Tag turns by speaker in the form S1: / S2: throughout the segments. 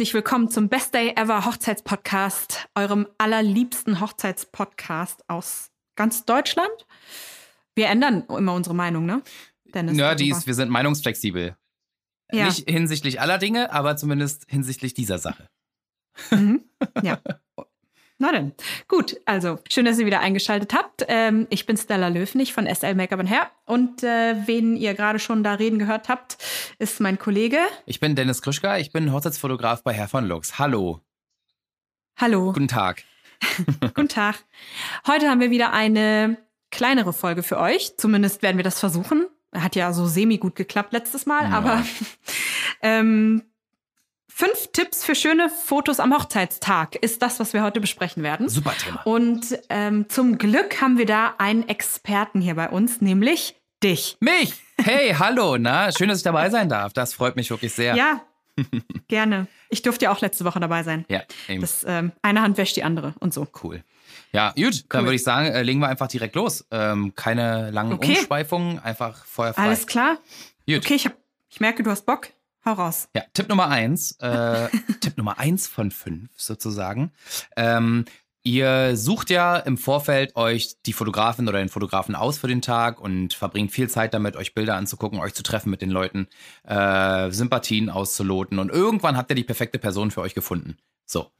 S1: herzlich willkommen zum Best Day Ever Hochzeitspodcast, eurem allerliebsten Hochzeitspodcast aus ganz Deutschland. Wir ändern immer unsere Meinung, ne?
S2: Dennis, Nerdies, wir sind meinungsflexibel. Ja. Nicht hinsichtlich aller Dinge, aber zumindest hinsichtlich dieser Sache.
S1: Mhm. Ja. Na denn. Gut, also schön, dass ihr wieder eingeschaltet habt. Ähm, ich bin Stella Löfnig von SL Make-up Hair und äh, wen ihr gerade schon da reden gehört habt, ist mein Kollege.
S2: Ich bin Dennis Krischka, ich bin Hochzeitsfotograf bei Herr von Lux. Hallo.
S1: Hallo.
S2: Guten Tag.
S1: Guten Tag. Heute haben wir wieder eine kleinere Folge für euch. Zumindest werden wir das versuchen. Hat ja so semi gut geklappt letztes Mal, ja. aber ähm, Fünf Tipps für schöne Fotos am Hochzeitstag ist das, was wir heute besprechen werden.
S2: Super Thema.
S1: Und ähm, zum Glück haben wir da einen Experten hier bei uns, nämlich dich.
S2: Mich? Hey, hallo, na, schön, dass ich dabei sein darf. Das freut mich wirklich sehr.
S1: Ja, gerne. Ich durfte ja auch letzte Woche dabei sein.
S2: Ja, eben.
S1: Das, ähm, eine Hand wäscht die andere und so.
S2: Cool. Ja, gut, cool. dann würde ich sagen, äh, legen wir einfach direkt los. Ähm, keine langen okay. Umschweifungen, einfach feuerfrei.
S1: Alles klar. Gut. Okay, ich, hab, ich merke, du hast Bock. Hau raus.
S2: Ja, Tipp Nummer eins. Äh, Tipp Nummer eins von fünf sozusagen. Ähm, ihr sucht ja im Vorfeld euch die Fotografin oder den Fotografen aus für den Tag und verbringt viel Zeit damit, euch Bilder anzugucken, euch zu treffen mit den Leuten, äh, Sympathien auszuloten und irgendwann habt ihr die perfekte Person für euch gefunden. So.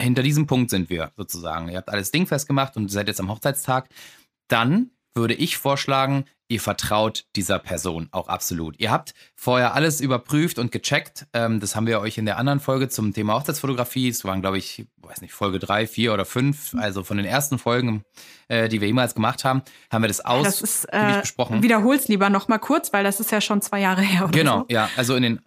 S2: Hinter diesem Punkt sind wir sozusagen. Ihr habt alles dingfest gemacht und seid jetzt am Hochzeitstag. Dann würde ich vorschlagen, ihr vertraut dieser Person auch absolut. Ihr habt vorher alles überprüft und gecheckt. Ähm, das haben wir euch in der anderen Folge zum Thema Hochzeitsfotografie. Es waren, glaube ich, weiß nicht, Folge drei, vier oder fünf. Also von den ersten Folgen, äh, die wir jemals gemacht haben, haben wir das ausführlich äh, besprochen.
S1: Wiederhol's lieber noch mal kurz, weil das ist ja schon zwei Jahre her. Oder
S2: genau,
S1: so.
S2: ja. Also in den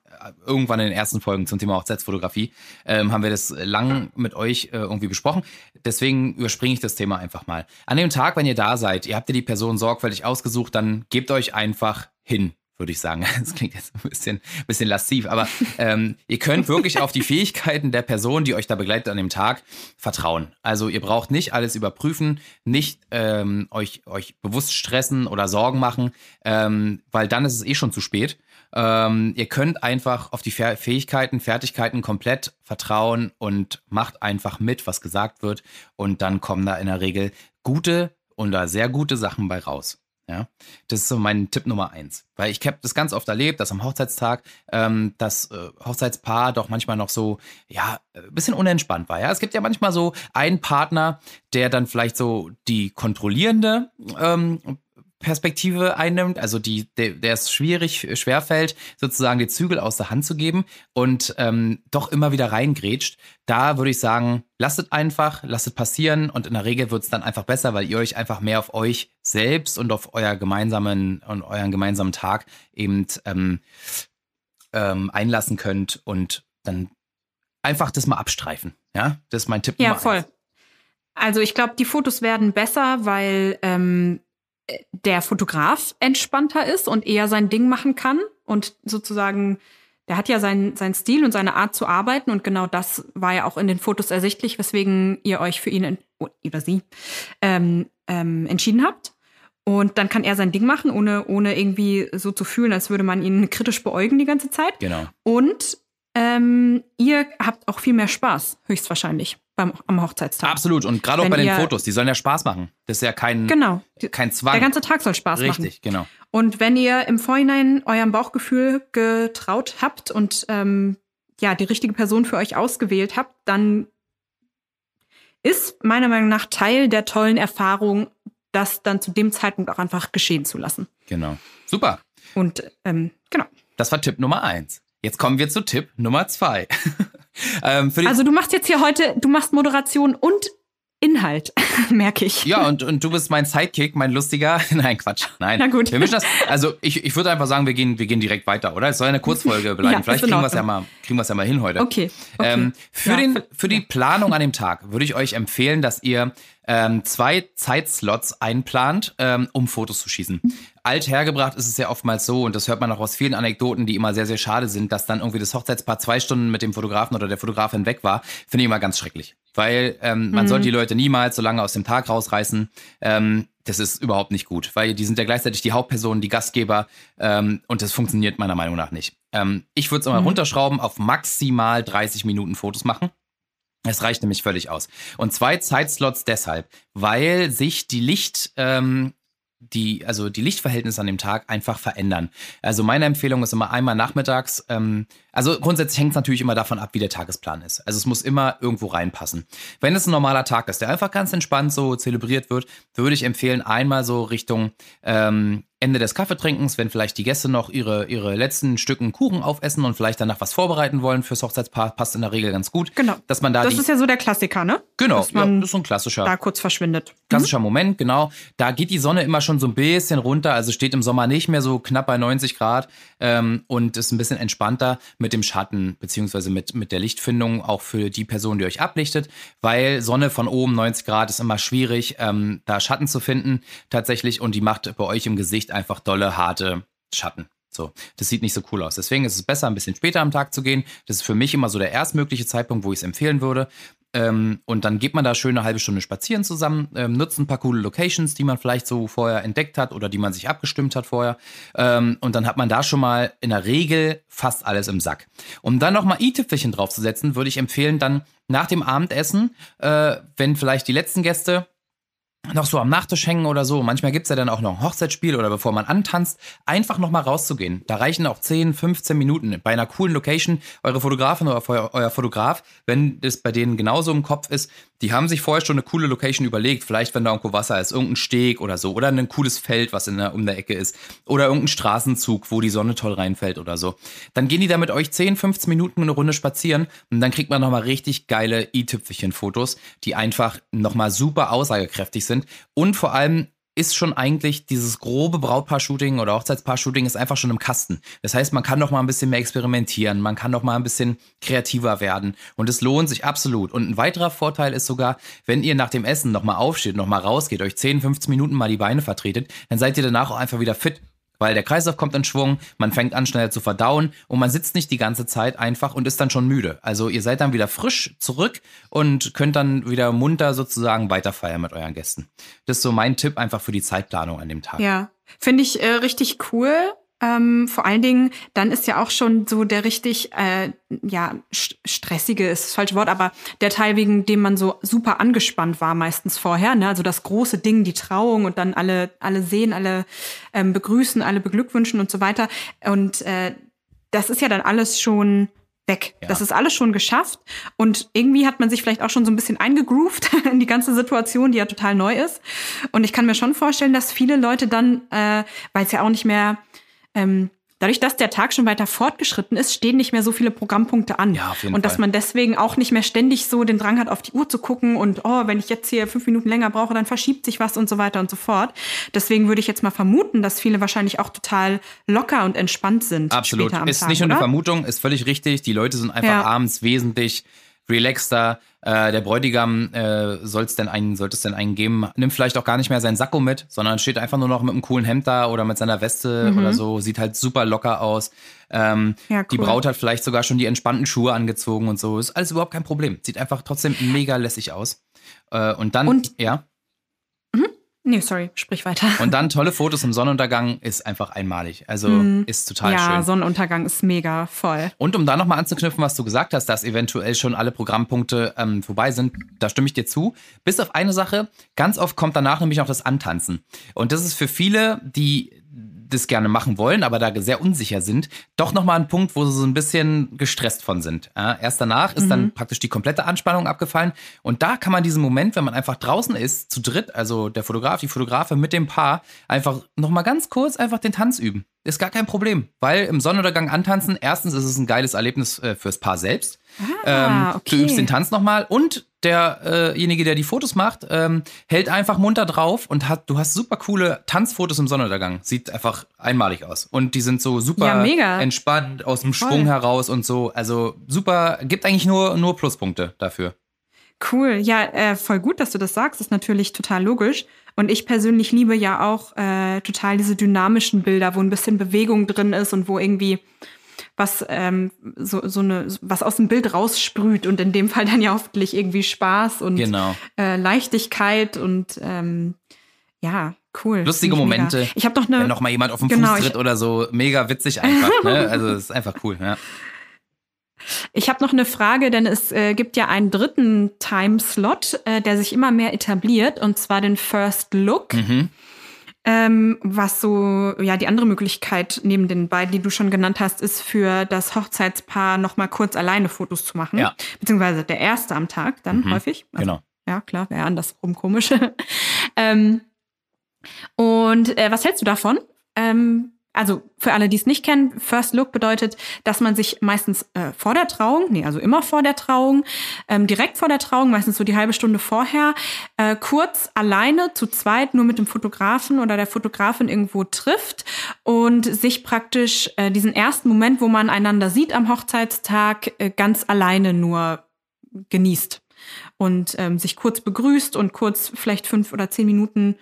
S2: irgendwann in den ersten Folgen zum Thema Hochzeitsfotografie, ähm, haben wir das lang mit euch äh, irgendwie besprochen. Deswegen überspringe ich das Thema einfach mal. An dem Tag, wenn ihr da seid, ihr habt ihr die Person sorgfältig ausgesucht, dann gebt euch einfach hin würde ich sagen. Das klingt jetzt ein bisschen, bisschen lasziv, aber ähm, ihr könnt wirklich auf die Fähigkeiten der Person, die euch da begleitet an dem Tag, vertrauen. Also ihr braucht nicht alles überprüfen, nicht ähm, euch, euch bewusst stressen oder Sorgen machen, ähm, weil dann ist es eh schon zu spät. Ähm, ihr könnt einfach auf die Fähigkeiten, Fertigkeiten komplett vertrauen und macht einfach mit, was gesagt wird. Und dann kommen da in der Regel gute oder sehr gute Sachen bei raus. Ja, das ist so mein Tipp Nummer eins. Weil ich habe das ganz oft erlebt, dass am Hochzeitstag ähm, das äh, Hochzeitspaar doch manchmal noch so, ja, ein bisschen unentspannt war. Ja, es gibt ja manchmal so einen Partner, der dann vielleicht so die kontrollierende ähm, Perspektive einnimmt, also die, der, der es schwierig, schwerfällt, sozusagen die Zügel aus der Hand zu geben und ähm, doch immer wieder reingrätscht, da würde ich sagen, lasst einfach, lasst es passieren und in der Regel wird es dann einfach besser, weil ihr euch einfach mehr auf euch selbst und auf euer gemeinsamen und euren gemeinsamen Tag eben ähm, ähm, einlassen könnt und dann einfach das mal abstreifen. Ja, das ist mein Tipp.
S1: Ja, voll. Eins. Also ich glaube, die Fotos werden besser, weil ähm, der Fotograf entspannter ist und eher sein Ding machen kann und sozusagen, der hat ja seinen, seinen Stil und seine Art zu arbeiten und genau das war ja auch in den Fotos ersichtlich, weswegen ihr euch für ihn oder sie ähm, ähm, entschieden habt. Und dann kann er sein Ding machen, ohne, ohne irgendwie so zu fühlen, als würde man ihn kritisch beäugen die ganze Zeit.
S2: Genau.
S1: Und ähm, ihr habt auch viel mehr Spaß, höchstwahrscheinlich beim, am Hochzeitstag.
S2: Absolut. Und gerade auch bei den Fotos, die sollen ja Spaß machen. Das ist ja kein,
S1: genau.
S2: kein Zwang.
S1: Der ganze Tag soll Spaß
S2: Richtig,
S1: machen.
S2: Richtig, genau.
S1: Und wenn ihr im Vorhinein eurem Bauchgefühl getraut habt und ähm, ja, die richtige Person für euch ausgewählt habt, dann ist meiner Meinung nach Teil der tollen Erfahrung, das dann zu dem Zeitpunkt auch einfach geschehen zu lassen.
S2: Genau. Super.
S1: Und ähm, genau.
S2: Das war Tipp Nummer eins. Jetzt kommen wir zu Tipp Nummer zwei.
S1: ähm, also du machst jetzt hier heute, du machst Moderation und Inhalt, merke ich.
S2: Ja, und, und du bist mein Sidekick, mein lustiger. Nein, Quatsch. Nein.
S1: Na gut.
S2: Wir mischen das. Also ich, ich würde einfach sagen, wir gehen, wir gehen direkt weiter, oder? Es soll eine Kurzfolge bleiben. ja, Vielleicht kriegen wir es ja mal, kriegen wir es ja mal hin heute.
S1: Okay. okay.
S2: Ähm, für, ja, den, für die Planung an dem Tag würde ich euch empfehlen, dass ihr ähm, zwei Zeitslots einplant, ähm, um Fotos zu schießen. Alt hergebracht ist es ja oftmals so, und das hört man auch aus vielen Anekdoten, die immer sehr, sehr schade sind, dass dann irgendwie das Hochzeitspaar zwei Stunden mit dem Fotografen oder der Fotografin weg war. Finde ich immer ganz schrecklich. Weil ähm, man mhm. soll die Leute niemals so lange aus dem Tag rausreißen. Ähm, das ist überhaupt nicht gut, weil die sind ja gleichzeitig die Hauptpersonen, die Gastgeber ähm, und das funktioniert meiner Meinung nach nicht. Ähm, ich würde es immer mhm. runterschrauben, auf maximal 30 Minuten Fotos machen. Es reicht nämlich völlig aus. Und zwei Zeitslots deshalb, weil sich die Licht, ähm, die, also die Lichtverhältnisse an dem Tag einfach verändern. Also meine Empfehlung ist immer einmal nachmittags. Ähm, also grundsätzlich hängt es natürlich immer davon ab, wie der Tagesplan ist. Also es muss immer irgendwo reinpassen. Wenn es ein normaler Tag ist, der einfach ganz entspannt so zelebriert wird, würde ich empfehlen, einmal so Richtung ähm, Ende des Kaffeetrinkens, wenn vielleicht die Gäste noch ihre, ihre letzten Stücken Kuchen aufessen und vielleicht danach was vorbereiten wollen fürs Hochzeitspaar, passt in der Regel ganz gut.
S1: Genau.
S2: Dass man da
S1: das ist ja so der Klassiker, ne?
S2: Genau, Dass man ja, das ist so ein klassischer.
S1: Da kurz verschwindet.
S2: Klassischer mhm. Moment, genau. Da geht die Sonne immer schon so ein bisschen runter, also steht im Sommer nicht mehr so knapp bei 90 Grad ähm, und ist ein bisschen entspannter mit dem Schatten, beziehungsweise mit, mit der Lichtfindung auch für die Person, die euch ablichtet, weil Sonne von oben 90 Grad ist immer schwierig, ähm, da Schatten zu finden tatsächlich und die macht bei euch im Gesicht einfach dolle, harte Schatten. So, das sieht nicht so cool aus. Deswegen ist es besser, ein bisschen später am Tag zu gehen. Das ist für mich immer so der erstmögliche Zeitpunkt, wo ich es empfehlen würde. Ähm, und dann geht man da schön eine halbe Stunde spazieren zusammen, ähm, nutzt ein paar coole Locations, die man vielleicht so vorher entdeckt hat oder die man sich abgestimmt hat vorher. Ähm, und dann hat man da schon mal in der Regel fast alles im Sack. Um dann nochmal i-Tüpfelchen draufzusetzen, würde ich empfehlen, dann nach dem Abendessen, äh, wenn vielleicht die letzten Gäste noch so am Nachtisch hängen oder so. Manchmal gibt's ja dann auch noch ein Hochzeitsspiel oder bevor man antanzt, einfach nochmal rauszugehen. Da reichen auch 10, 15 Minuten bei einer coolen Location. Eure Fotografin oder euer Fotograf, wenn das bei denen genauso im Kopf ist, die haben sich vorher schon eine coole Location überlegt. Vielleicht, wenn da irgendwo Wasser ist, irgendein Steg oder so. Oder ein cooles Feld, was in der, um der Ecke ist. Oder irgendein Straßenzug, wo die Sonne toll reinfällt oder so. Dann gehen die da mit euch 10, 15 Minuten eine Runde spazieren und dann kriegt man nochmal richtig geile i-Tüpfelchen-Fotos, die einfach nochmal super aussagekräftig sind. Und vor allem ist schon eigentlich dieses grobe Brautpaar-Shooting oder Hochzeitspaar-Shooting ist einfach schon im Kasten. Das heißt, man kann noch mal ein bisschen mehr experimentieren, man kann noch mal ein bisschen kreativer werden und es lohnt sich absolut. Und ein weiterer Vorteil ist sogar, wenn ihr nach dem Essen noch mal aufsteht, noch mal rausgeht, euch 10, 15 Minuten mal die Beine vertretet, dann seid ihr danach auch einfach wieder fit weil der Kreislauf kommt in Schwung, man fängt an schneller zu verdauen und man sitzt nicht die ganze Zeit einfach und ist dann schon müde. Also ihr seid dann wieder frisch zurück und könnt dann wieder munter sozusagen weiterfeiern mit euren Gästen. Das ist so mein Tipp einfach für die Zeitplanung an dem Tag.
S1: Ja, finde ich äh, richtig cool. Ähm, vor allen Dingen, dann ist ja auch schon so der richtig, äh, ja, stressige ist das falsche Wort, aber der Teil, wegen dem man so super angespannt war meistens vorher, ne? Also das große Ding, die Trauung und dann alle, alle sehen, alle ähm, begrüßen, alle beglückwünschen und so weiter. Und äh, das ist ja dann alles schon weg. Ja. Das ist alles schon geschafft. Und irgendwie hat man sich vielleicht auch schon so ein bisschen eingegroovt in die ganze Situation, die ja total neu ist. Und ich kann mir schon vorstellen, dass viele Leute dann, äh, weil es ja auch nicht mehr ähm, dadurch, dass der Tag schon weiter fortgeschritten ist, stehen nicht mehr so viele Programmpunkte an.
S2: Ja, auf jeden
S1: und dass man deswegen auch nicht mehr ständig so den Drang hat, auf die Uhr zu gucken und, oh, wenn ich jetzt hier fünf Minuten länger brauche, dann verschiebt sich was und so weiter und so fort. Deswegen würde ich jetzt mal vermuten, dass viele wahrscheinlich auch total locker und entspannt sind.
S2: Absolut. ist Tag, nicht nur eine Vermutung, ist völlig richtig. Die Leute sind einfach ja. abends wesentlich relaxter. Äh, der Bräutigam äh, soll es denn einen, sollte es denn einen geben, nimmt vielleicht auch gar nicht mehr seinen Sakko mit, sondern steht einfach nur noch mit einem coolen Hemd da oder mit seiner Weste mhm. oder so, sieht halt super locker aus. Ähm, ja, cool. Die Braut hat vielleicht sogar schon die entspannten Schuhe angezogen und so. Ist alles überhaupt kein Problem. Sieht einfach trotzdem mega lässig aus. Äh, und dann,
S1: und,
S2: ja.
S1: Nee, sorry, sprich weiter.
S2: Und dann tolle Fotos im Sonnenuntergang ist einfach einmalig. Also mm. ist total ja, schön.
S1: Ja, Sonnenuntergang ist mega voll.
S2: Und um da nochmal anzuknüpfen, was du gesagt hast, dass eventuell schon alle Programmpunkte ähm, vorbei sind, da stimme ich dir zu. Bis auf eine Sache, ganz oft kommt danach nämlich noch das Antanzen. Und das ist für viele, die das gerne machen wollen, aber da sehr unsicher sind, doch nochmal ein Punkt, wo sie so ein bisschen gestresst von sind. Erst danach ist mhm. dann praktisch die komplette Anspannung abgefallen. Und da kann man diesen Moment, wenn man einfach draußen ist, zu dritt, also der Fotograf, die Fotografe mit dem Paar, einfach nochmal ganz kurz einfach den Tanz üben. Ist gar kein Problem, weil im Sonnenuntergang antanzen, erstens ist es ein geiles Erlebnis äh, fürs Paar selbst. Ah, ähm, okay. Du übst den Tanz nochmal und derjenige, äh der die Fotos macht, ähm, hält einfach munter drauf und hat, du hast super coole Tanzfotos im Sonnenuntergang. Sieht einfach einmalig aus. Und die sind so super
S1: ja,
S2: entspannt, aus dem Voll. Schwung heraus und so. Also super, gibt eigentlich nur, nur Pluspunkte dafür.
S1: Cool, ja, äh, voll gut, dass du das sagst. Das ist natürlich total logisch. Und ich persönlich liebe ja auch äh, total diese dynamischen Bilder, wo ein bisschen Bewegung drin ist und wo irgendwie was ähm, so, so eine was aus dem Bild raussprüht und in dem Fall dann ja hoffentlich irgendwie Spaß und
S2: genau.
S1: äh, Leichtigkeit und ähm, Ja, cool.
S2: Lustige Momente.
S1: Mega. Ich habe noch eine.
S2: Wenn noch mal jemand auf den genau, Fuß tritt oder so, mega witzig einfach. ne? Also es ist einfach cool. Ja.
S1: Ich habe noch eine Frage, denn es äh, gibt ja einen dritten Timeslot, äh, der sich immer mehr etabliert, und zwar den First Look. Mhm. Ähm, was so, ja, die andere Möglichkeit neben den beiden, die du schon genannt hast, ist für das Hochzeitspaar nochmal kurz alleine Fotos zu machen. Ja. Beziehungsweise der erste am Tag dann mhm. häufig.
S2: Also, genau.
S1: Ja, klar, wäre andersrum komisch. ähm, und äh, was hältst du davon? Ähm, also für alle, die es nicht kennen, First Look bedeutet, dass man sich meistens äh, vor der Trauung, nee, also immer vor der Trauung, ähm, direkt vor der Trauung, meistens so die halbe Stunde vorher, äh, kurz alleine zu zweit nur mit dem Fotografen oder der Fotografin irgendwo trifft und sich praktisch äh, diesen ersten Moment, wo man einander sieht am Hochzeitstag, äh, ganz alleine nur genießt und ähm, sich kurz begrüßt und kurz vielleicht fünf oder zehn Minuten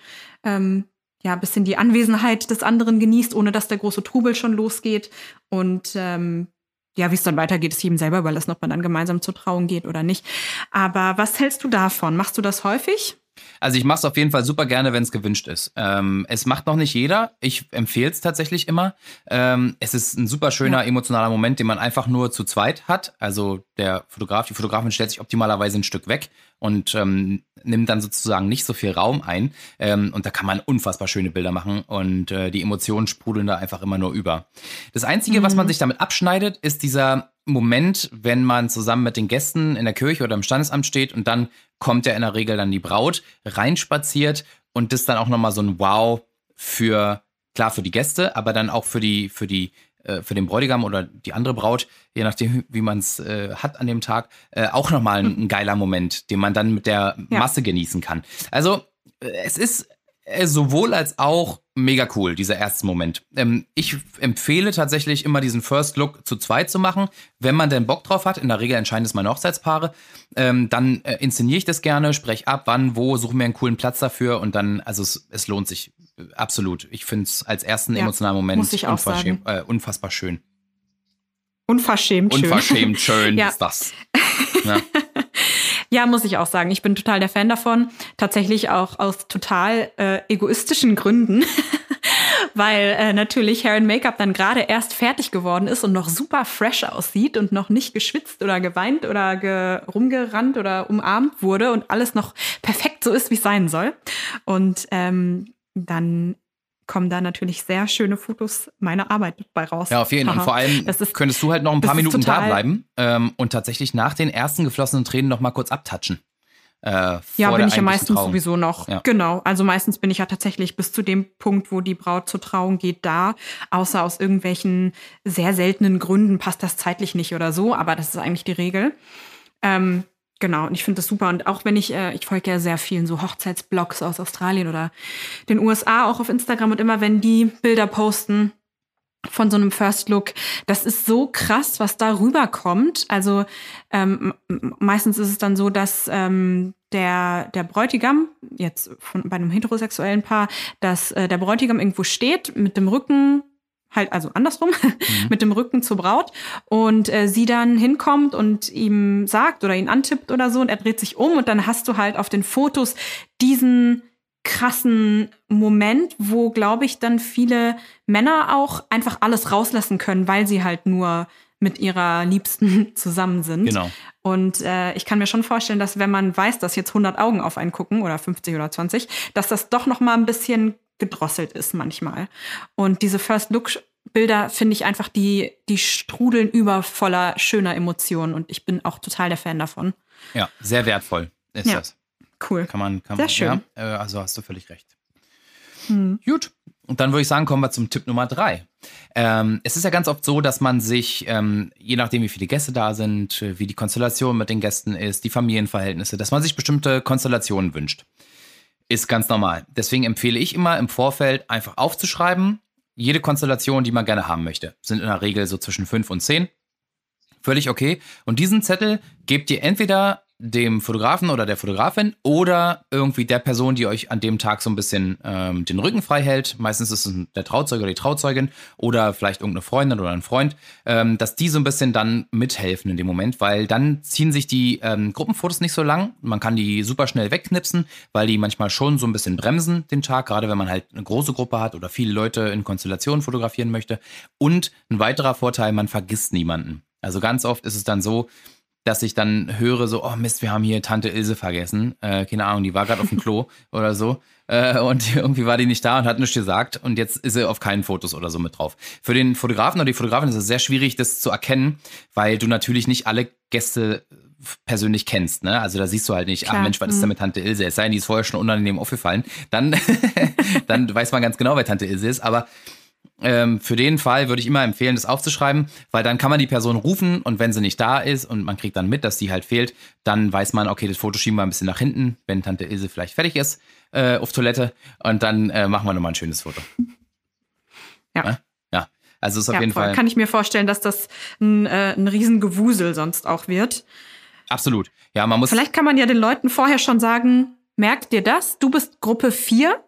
S1: ähm, ja, bisschen die Anwesenheit des anderen genießt, ohne dass der große Trubel schon losgeht. Und ähm, ja, wie es dann weitergeht, ist jedem selber überlassen, ob man dann gemeinsam zur Trauung geht oder nicht. Aber was hältst du davon? Machst du das häufig?
S2: Also ich mache es auf jeden Fall super gerne, wenn es gewünscht ist. Ähm, es macht noch nicht jeder. Ich empfehle es tatsächlich immer. Ähm, es ist ein super schöner ja. emotionaler Moment, den man einfach nur zu zweit hat. Also der Fotograf, die Fotografin stellt sich optimalerweise ein Stück weg und ähm, nimmt dann sozusagen nicht so viel Raum ein. Ähm, und da kann man unfassbar schöne Bilder machen und äh, die Emotionen sprudeln da einfach immer nur über. Das Einzige, mhm. was man mhm. sich damit abschneidet, ist dieser Moment, wenn man zusammen mit den Gästen in der Kirche oder im Standesamt steht und dann kommt ja in der Regel dann die Braut reinspaziert und das dann auch nochmal so ein Wow für, klar für die Gäste, aber dann auch für die, für die, äh, für den Bräutigam oder die andere Braut, je nachdem, wie man es äh, hat an dem Tag, äh, auch nochmal ein, ein geiler Moment, den man dann mit der Masse ja. genießen kann. Also äh, es ist äh, sowohl als auch mega cool, dieser erste Moment. Ähm, ich empfehle tatsächlich immer diesen First Look zu zweit zu machen, wenn man denn Bock drauf hat. In der Regel entscheiden es meine Hochzeitspaare. Ähm, dann äh, inszeniere ich das gerne, spreche ab, wann, wo, suche mir einen coolen Platz dafür und dann, also es, es lohnt sich äh, absolut. Ich finde es als ersten ja, emotionalen Moment äh, unfassbar schön.
S1: Unverschämt schön.
S2: Unverschämt schön ja. ist das.
S1: Ja. Ja, muss ich auch sagen. Ich bin total der Fan davon. Tatsächlich auch aus total äh, egoistischen Gründen. Weil äh, natürlich Hair and Make-up dann gerade erst fertig geworden ist und noch super fresh aussieht und noch nicht geschwitzt oder geweint oder ge rumgerannt oder umarmt wurde und alles noch perfekt so ist, wie es sein soll. Und ähm, dann kommen da natürlich sehr schöne Fotos meiner Arbeit bei raus.
S2: Ja, auf jeden Fall. Und vor allem ist, könntest du halt noch ein paar Minuten da bleiben ähm, und tatsächlich nach den ersten geflossenen Tränen noch mal kurz abtatschen.
S1: Äh, ja, bin ich ja meistens Trauung. sowieso noch. Ja. Genau. Also meistens bin ich ja tatsächlich bis zu dem Punkt, wo die Braut zur Trauung geht, da. Außer aus irgendwelchen sehr seltenen Gründen passt das zeitlich nicht oder so. Aber das ist eigentlich die Regel. Ähm, Genau, und ich finde das super. Und auch wenn ich, äh, ich folge ja sehr vielen so Hochzeitsblogs aus Australien oder den USA auch auf Instagram und immer wenn die Bilder posten von so einem First Look, das ist so krass, was da rüberkommt. Also ähm, meistens ist es dann so, dass ähm, der, der Bräutigam, jetzt von, bei einem heterosexuellen Paar, dass äh, der Bräutigam irgendwo steht mit dem Rücken halt also andersrum, mhm. mit dem Rücken zur Braut und äh, sie dann hinkommt und ihm sagt oder ihn antippt oder so und er dreht sich um und dann hast du halt auf den Fotos diesen krassen Moment, wo glaube ich dann viele Männer auch einfach alles rauslassen können, weil sie halt nur mit ihrer Liebsten zusammen sind.
S2: Genau.
S1: Und äh, ich kann mir schon vorstellen, dass wenn man weiß, dass jetzt 100 Augen auf einen gucken oder 50 oder 20, dass das doch noch mal ein bisschen gedrosselt ist manchmal. Und diese First Look Bilder finde ich einfach, die, die strudeln über voller schöner Emotionen und ich bin auch total der Fan davon.
S2: Ja, sehr wertvoll ist ja, das.
S1: Cool.
S2: Kann man, kann
S1: sehr
S2: man,
S1: schön.
S2: Ja, äh, also hast du völlig recht. Hm. Gut. Und dann würde ich sagen, kommen wir zum Tipp Nummer drei. Ähm, es ist ja ganz oft so, dass man sich, ähm, je nachdem, wie viele Gäste da sind, wie die Konstellation mit den Gästen ist, die Familienverhältnisse, dass man sich bestimmte Konstellationen wünscht. Ist ganz normal. Deswegen empfehle ich immer im Vorfeld einfach aufzuschreiben, jede Konstellation, die man gerne haben möchte. Sind in der Regel so zwischen fünf und zehn. Völlig okay. Und diesen Zettel gebt ihr entweder dem Fotografen oder der Fotografin oder irgendwie der Person, die euch an dem Tag so ein bisschen ähm, den Rücken frei hält. Meistens ist es der Trauzeuge oder die Trauzeugin oder vielleicht irgendeine Freundin oder ein Freund, ähm, dass die so ein bisschen dann mithelfen in dem Moment, weil dann ziehen sich die ähm, Gruppenfotos nicht so lang. Man kann die super schnell wegknipsen, weil die manchmal schon so ein bisschen bremsen den Tag, gerade wenn man halt eine große Gruppe hat oder viele Leute in Konstellationen fotografieren möchte. Und ein weiterer Vorteil, man vergisst niemanden. Also ganz oft ist es dann so, dass ich dann höre so, oh Mist, wir haben hier Tante Ilse vergessen. Äh, keine Ahnung, die war gerade auf dem Klo oder so. Äh, und irgendwie war die nicht da und hat nichts gesagt. Und jetzt ist sie auf keinen Fotos oder so mit drauf. Für den Fotografen oder die Fotografin ist es sehr schwierig, das zu erkennen, weil du natürlich nicht alle Gäste persönlich kennst, ne? Also da siehst du halt nicht, Klar. ach Mensch, was ist mhm. mit Tante Ilse? Es sei denn, die ist vorher schon unangenehm aufgefallen. Dann, dann weiß man ganz genau, wer Tante Ilse ist. Aber ähm, für den Fall würde ich immer empfehlen, das aufzuschreiben, weil dann kann man die Person rufen und wenn sie nicht da ist und man kriegt dann mit, dass die halt fehlt, dann weiß man, okay, das Foto schieben wir ein bisschen nach hinten, wenn Tante Ilse vielleicht fertig ist äh, auf Toilette und dann äh, machen wir nochmal ein schönes Foto.
S1: Ja. ja.
S2: ja. Also ist auf ja, jeden voll. Fall.
S1: Kann ich mir vorstellen, dass das ein, äh, ein Riesengewusel sonst auch wird.
S2: Absolut. Ja, man muss.
S1: Vielleicht kann man ja den Leuten vorher schon sagen, merkt dir das? Du bist Gruppe 4.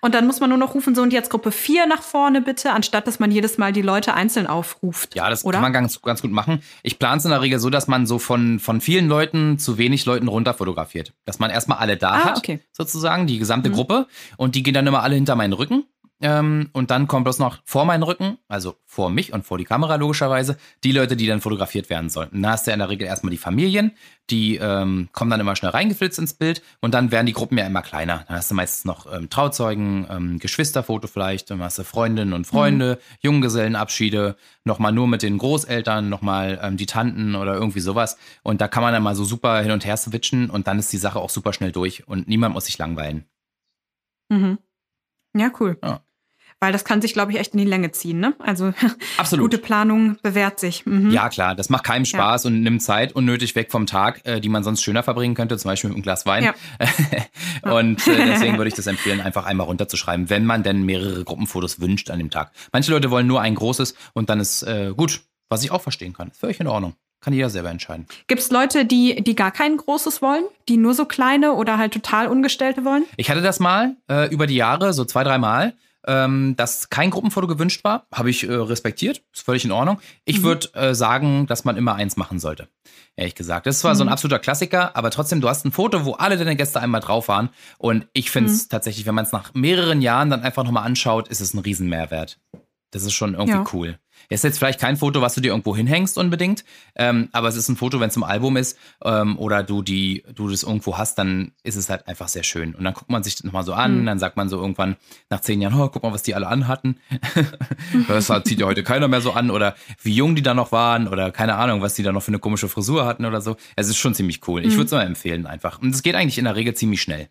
S1: Und dann muss man nur noch rufen, so und jetzt Gruppe 4 nach vorne bitte, anstatt dass man jedes Mal die Leute einzeln aufruft.
S2: Ja, das
S1: oder?
S2: kann man ganz, ganz gut machen. Ich plane es in der Regel so, dass man so von, von vielen Leuten zu wenig Leuten runter fotografiert. Dass man erstmal alle da ah, hat, okay. sozusagen, die gesamte mhm. Gruppe. Und die gehen dann immer alle hinter meinen Rücken. Ähm, und dann kommt bloß noch vor meinen Rücken, also vor mich und vor die Kamera logischerweise, die Leute, die dann fotografiert werden sollen. Und da hast du ja in der Regel erstmal die Familien, die ähm, kommen dann immer schnell reingeflitzt ins Bild und dann werden die Gruppen ja immer kleiner. Dann hast du meistens noch ähm, Trauzeugen, ähm, Geschwisterfoto vielleicht, dann hast du Freundinnen und Freunde, mhm. Junggesellenabschiede, nochmal nur mit den Großeltern, nochmal ähm, die Tanten oder irgendwie sowas. Und da kann man dann mal so super hin und her switchen und dann ist die Sache auch super schnell durch und niemand muss sich langweilen.
S1: Mhm. Ja, cool. Ja. Weil das kann sich, glaube ich, echt in die Länge ziehen. Ne? Also Absolut. gute Planung bewährt sich.
S2: Mhm. Ja, klar, das macht keinem Spaß ja. und nimmt Zeit unnötig weg vom Tag, äh, die man sonst schöner verbringen könnte, zum Beispiel mit einem Glas Wein. Ja. und äh, deswegen würde ich das empfehlen, einfach einmal runterzuschreiben, wenn man denn mehrere Gruppenfotos wünscht an dem Tag. Manche Leute wollen nur ein großes und dann ist äh, gut, was ich auch verstehen kann. Ist völlig in Ordnung. Kann jeder selber entscheiden.
S1: Gibt es Leute, die, die gar kein großes wollen? Die nur so kleine oder halt total ungestellte wollen?
S2: Ich hatte das mal äh, über die Jahre, so zwei, drei Mal ähm, dass kein Gruppenfoto gewünscht war. Habe ich äh, respektiert, ist völlig in Ordnung. Ich mhm. würde äh, sagen, dass man immer eins machen sollte. Ehrlich gesagt. Das ist zwar mhm. so ein mhm. absoluter Klassiker, aber trotzdem, du hast ein Foto, wo alle deine Gäste einmal drauf waren. Und ich finde es mhm. tatsächlich, wenn man es nach mehreren Jahren dann einfach nochmal anschaut, ist es ein Riesenmehrwert. Das ist schon irgendwie ja. cool. Ist jetzt vielleicht kein Foto, was du dir irgendwo hinhängst unbedingt, ähm, aber es ist ein Foto, wenn es im Album ist ähm, oder du die, du das irgendwo hast, dann ist es halt einfach sehr schön. Und dann guckt man sich das nochmal so an, mhm. dann sagt man so irgendwann nach zehn Jahren, oh, guck mal, was die alle anhatten. das zieht ja heute keiner mehr so an oder wie jung die da noch waren oder keine Ahnung, was die da noch für eine komische Frisur hatten oder so. Es ist schon ziemlich cool. Ich mhm. würde es mal empfehlen einfach. Und es geht eigentlich in der Regel ziemlich schnell.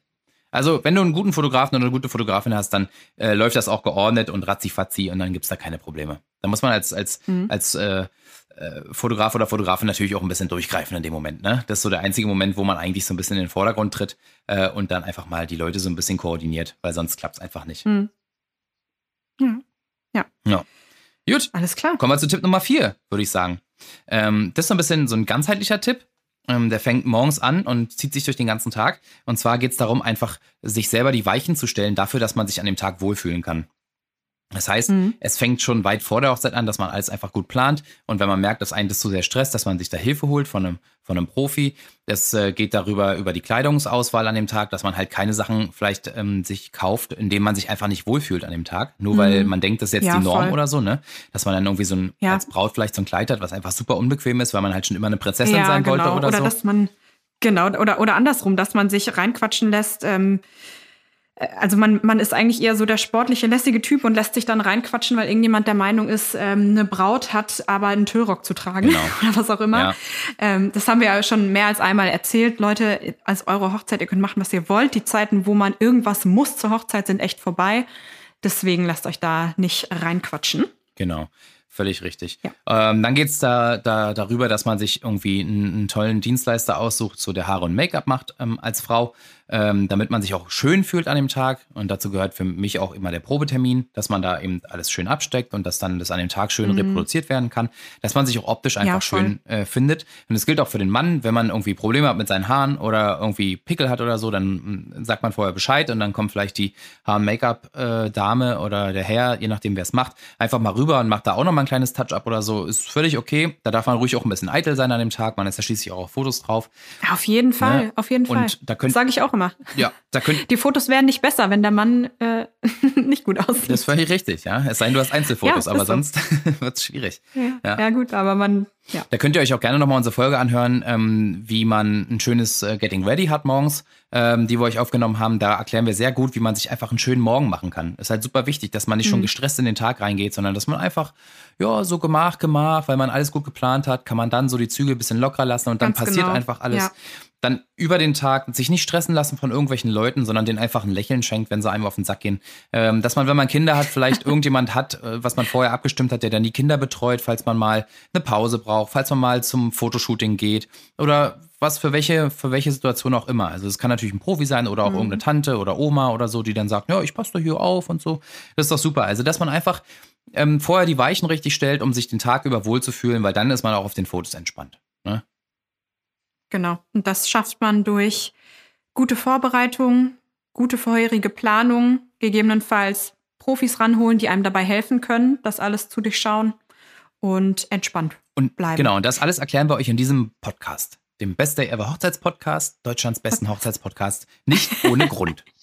S2: Also, wenn du einen guten Fotografen oder eine gute Fotografin hast, dann äh, läuft das auch geordnet und ratzi-fatzi und dann gibt's da keine Probleme. Da muss man als, als, mhm. als äh, äh, Fotograf oder Fotografin natürlich auch ein bisschen durchgreifen in dem Moment. Ne? Das ist so der einzige Moment, wo man eigentlich so ein bisschen in den Vordergrund tritt äh, und dann einfach mal die Leute so ein bisschen koordiniert, weil sonst klappt's einfach nicht. Mhm.
S1: Ja. ja.
S2: Ja. Gut.
S1: Alles klar.
S2: Kommen wir zu Tipp Nummer vier, würde ich sagen. Ähm, das ist so ein bisschen so ein ganzheitlicher Tipp. Ähm, der fängt morgens an und zieht sich durch den ganzen Tag. Und zwar geht es darum, einfach sich selber die Weichen zu stellen dafür, dass man sich an dem Tag wohlfühlen kann. Das heißt, mhm. es fängt schon weit vor der Hochzeit an, dass man alles einfach gut plant. Und wenn man merkt, dass einen das zu sehr stresst, dass man sich da Hilfe holt von einem, von einem Profi. Es äh, geht darüber, über die Kleidungsauswahl an dem Tag, dass man halt keine Sachen vielleicht ähm, sich kauft, indem man sich einfach nicht wohlfühlt an dem Tag. Nur mhm. weil man denkt, das ist jetzt ja, die Norm voll. oder so, ne? Dass man dann irgendwie so ein, ja. als Braut vielleicht so ein Kleid hat, was einfach super unbequem ist, weil man halt schon immer eine Prinzessin ja, sein genau. wollte oder,
S1: oder
S2: so.
S1: Oder dass man, genau, oder, oder andersrum, dass man sich reinquatschen lässt, ähm, also man, man ist eigentlich eher so der sportliche, lässige Typ und lässt sich dann reinquatschen, weil irgendjemand der Meinung ist, ähm, eine Braut hat aber einen Tüllrock zu tragen genau. oder was auch immer. Ja. Ähm, das haben wir ja schon mehr als einmal erzählt. Leute, als eure Hochzeit, ihr könnt machen, was ihr wollt. Die Zeiten, wo man irgendwas muss zur Hochzeit, sind echt vorbei. Deswegen lasst euch da nicht reinquatschen.
S2: Genau. Völlig richtig. Ja. Ähm, dann geht's da, da darüber, dass man sich irgendwie einen, einen tollen Dienstleister aussucht, so der Haare und Make-up macht ähm, als Frau ähm, damit man sich auch schön fühlt an dem Tag. Und dazu gehört für mich auch immer der Probetermin, dass man da eben alles schön absteckt und dass dann das an dem Tag schön mhm. reproduziert werden kann, dass man sich auch optisch einfach ja, schön äh, findet. Und das gilt auch für den Mann, wenn man irgendwie Probleme hat mit seinen Haaren oder irgendwie Pickel hat oder so, dann mm, sagt man vorher Bescheid und dann kommt vielleicht die Haar-Make-up-Dame äh, oder der Herr, je nachdem wer es macht, einfach mal rüber und macht da auch noch mal ein kleines Touch-up oder so. Ist völlig okay. Da darf man ruhig auch ein bisschen eitel sein an dem Tag. Man ist ja schließlich auch auf Fotos drauf.
S1: Auf jeden Fall, ne? auf jeden Fall.
S2: Und da könnt,
S1: sage ich auch immer immer.
S2: Ja,
S1: da könnt Die Fotos werden nicht besser, wenn der Mann äh, nicht gut aussieht.
S2: Das ist völlig richtig, ja. Es sei denn, du hast Einzelfotos, ja, aber sonst so. wird es schwierig.
S1: Ja. Ja. ja. gut, aber man, ja.
S2: Da könnt ihr euch auch gerne nochmal unsere Folge anhören, ähm, wie man ein schönes äh, Getting Ready hat morgens, ähm, die wir euch aufgenommen haben. Da erklären wir sehr gut, wie man sich einfach einen schönen Morgen machen kann. Ist halt super wichtig, dass man nicht mhm. schon gestresst in den Tag reingeht, sondern dass man einfach, ja, so gemach, gemach, weil man alles gut geplant hat, kann man dann so die Züge ein bisschen lockerer lassen und dann Ganz passiert genau. einfach alles. Dann über den Tag sich nicht stressen lassen von irgendwelchen Leuten, sondern den einfach ein Lächeln schenkt, wenn sie einem auf den Sack gehen. Ähm, dass man, wenn man Kinder hat, vielleicht irgendjemand hat, äh, was man vorher abgestimmt hat, der dann die Kinder betreut, falls man mal eine Pause braucht, falls man mal zum Fotoshooting geht oder was für welche, für welche Situation auch immer. Also es kann natürlich ein Profi sein oder auch mhm. irgendeine Tante oder Oma oder so, die dann sagt, ja, ich passe doch hier auf und so. Das ist doch super. Also, dass man einfach ähm, vorher die Weichen richtig stellt, um sich den Tag über wohlzufühlen, weil dann ist man auch auf den Fotos entspannt. Ne?
S1: Genau. Und das schafft man durch gute Vorbereitung, gute vorherige Planung, gegebenenfalls Profis ranholen, die einem dabei helfen können, das alles zu durchschauen und entspannt
S2: und
S1: bleiben.
S2: Genau, und das alles erklären wir euch in diesem Podcast, dem Best Day Ever Hochzeitspodcast, Deutschlands besten Hochzeitspodcast, nicht ohne Grund.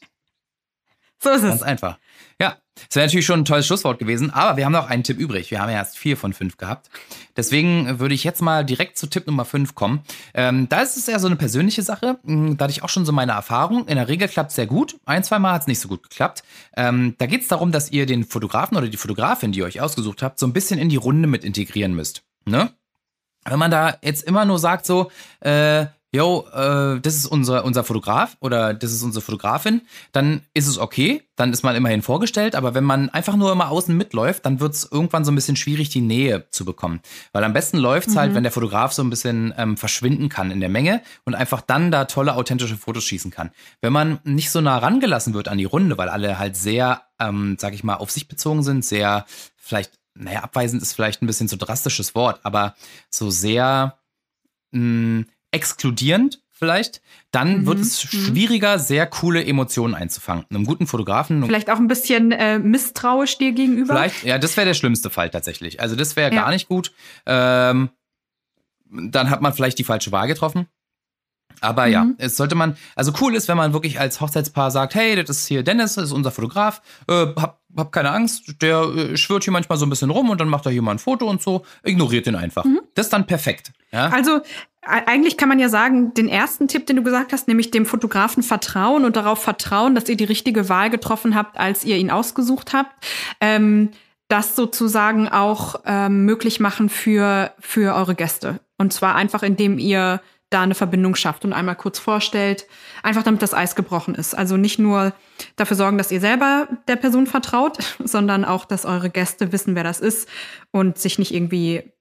S1: So ist es.
S2: Ganz einfach. Ja, das wäre natürlich schon ein tolles Schlusswort gewesen, aber wir haben noch einen Tipp übrig. Wir haben ja erst vier von fünf gehabt. Deswegen würde ich jetzt mal direkt zu Tipp Nummer fünf kommen. Ähm, da ist es ja so eine persönliche Sache. Hm, da hatte ich auch schon so meine Erfahrung. In der Regel klappt es sehr gut. Ein, zwei Mal hat es nicht so gut geklappt. Ähm, da geht es darum, dass ihr den Fotografen oder die Fotografin, die ihr euch ausgesucht habt, so ein bisschen in die Runde mit integrieren müsst. Ne? Wenn man da jetzt immer nur sagt so, äh, yo, äh, das ist unser, unser Fotograf oder das ist unsere Fotografin, dann ist es okay, dann ist man immerhin vorgestellt, aber wenn man einfach nur immer außen mitläuft, dann wird es irgendwann so ein bisschen schwierig, die Nähe zu bekommen. Weil am besten läuft es halt, mhm. halt, wenn der Fotograf so ein bisschen ähm, verschwinden kann in der Menge und einfach dann da tolle, authentische Fotos schießen kann. Wenn man nicht so nah rangelassen wird an die Runde, weil alle halt sehr, ähm, sag ich mal, auf sich bezogen sind, sehr vielleicht naja, abweisend ist vielleicht ein bisschen so drastisches Wort, aber so sehr mh, exkludierend vielleicht, dann mhm. wird es mhm. schwieriger, sehr coole Emotionen einzufangen. Einem guten Fotografen.
S1: Vielleicht auch ein bisschen äh, misstrauisch dir gegenüber.
S2: Vielleicht, ja, das wäre der schlimmste Fall tatsächlich. Also das wäre ja. gar nicht gut. Ähm, dann hat man vielleicht die falsche Wahl getroffen. Aber mhm. ja, es sollte man, also cool ist, wenn man wirklich als Hochzeitspaar sagt, hey, das ist hier Dennis, das ist unser Fotograf, äh, hab, hab keine Angst, der äh, schwirrt hier manchmal so ein bisschen rum und dann macht er hier mal ein Foto und so, ignoriert den einfach. Mhm. Das ist dann perfekt. Ja?
S1: Also eigentlich kann man ja sagen, den ersten Tipp, den du gesagt hast, nämlich dem Fotografen vertrauen und darauf vertrauen, dass ihr die richtige Wahl getroffen habt, als ihr ihn ausgesucht habt. Ähm, das sozusagen auch ähm, möglich machen für, für eure Gäste. Und zwar einfach, indem ihr da eine Verbindung schafft und einmal kurz vorstellt, einfach damit das Eis gebrochen ist. Also nicht nur dafür sorgen, dass ihr selber der Person vertraut, sondern auch, dass eure Gäste wissen, wer das ist und sich nicht irgendwie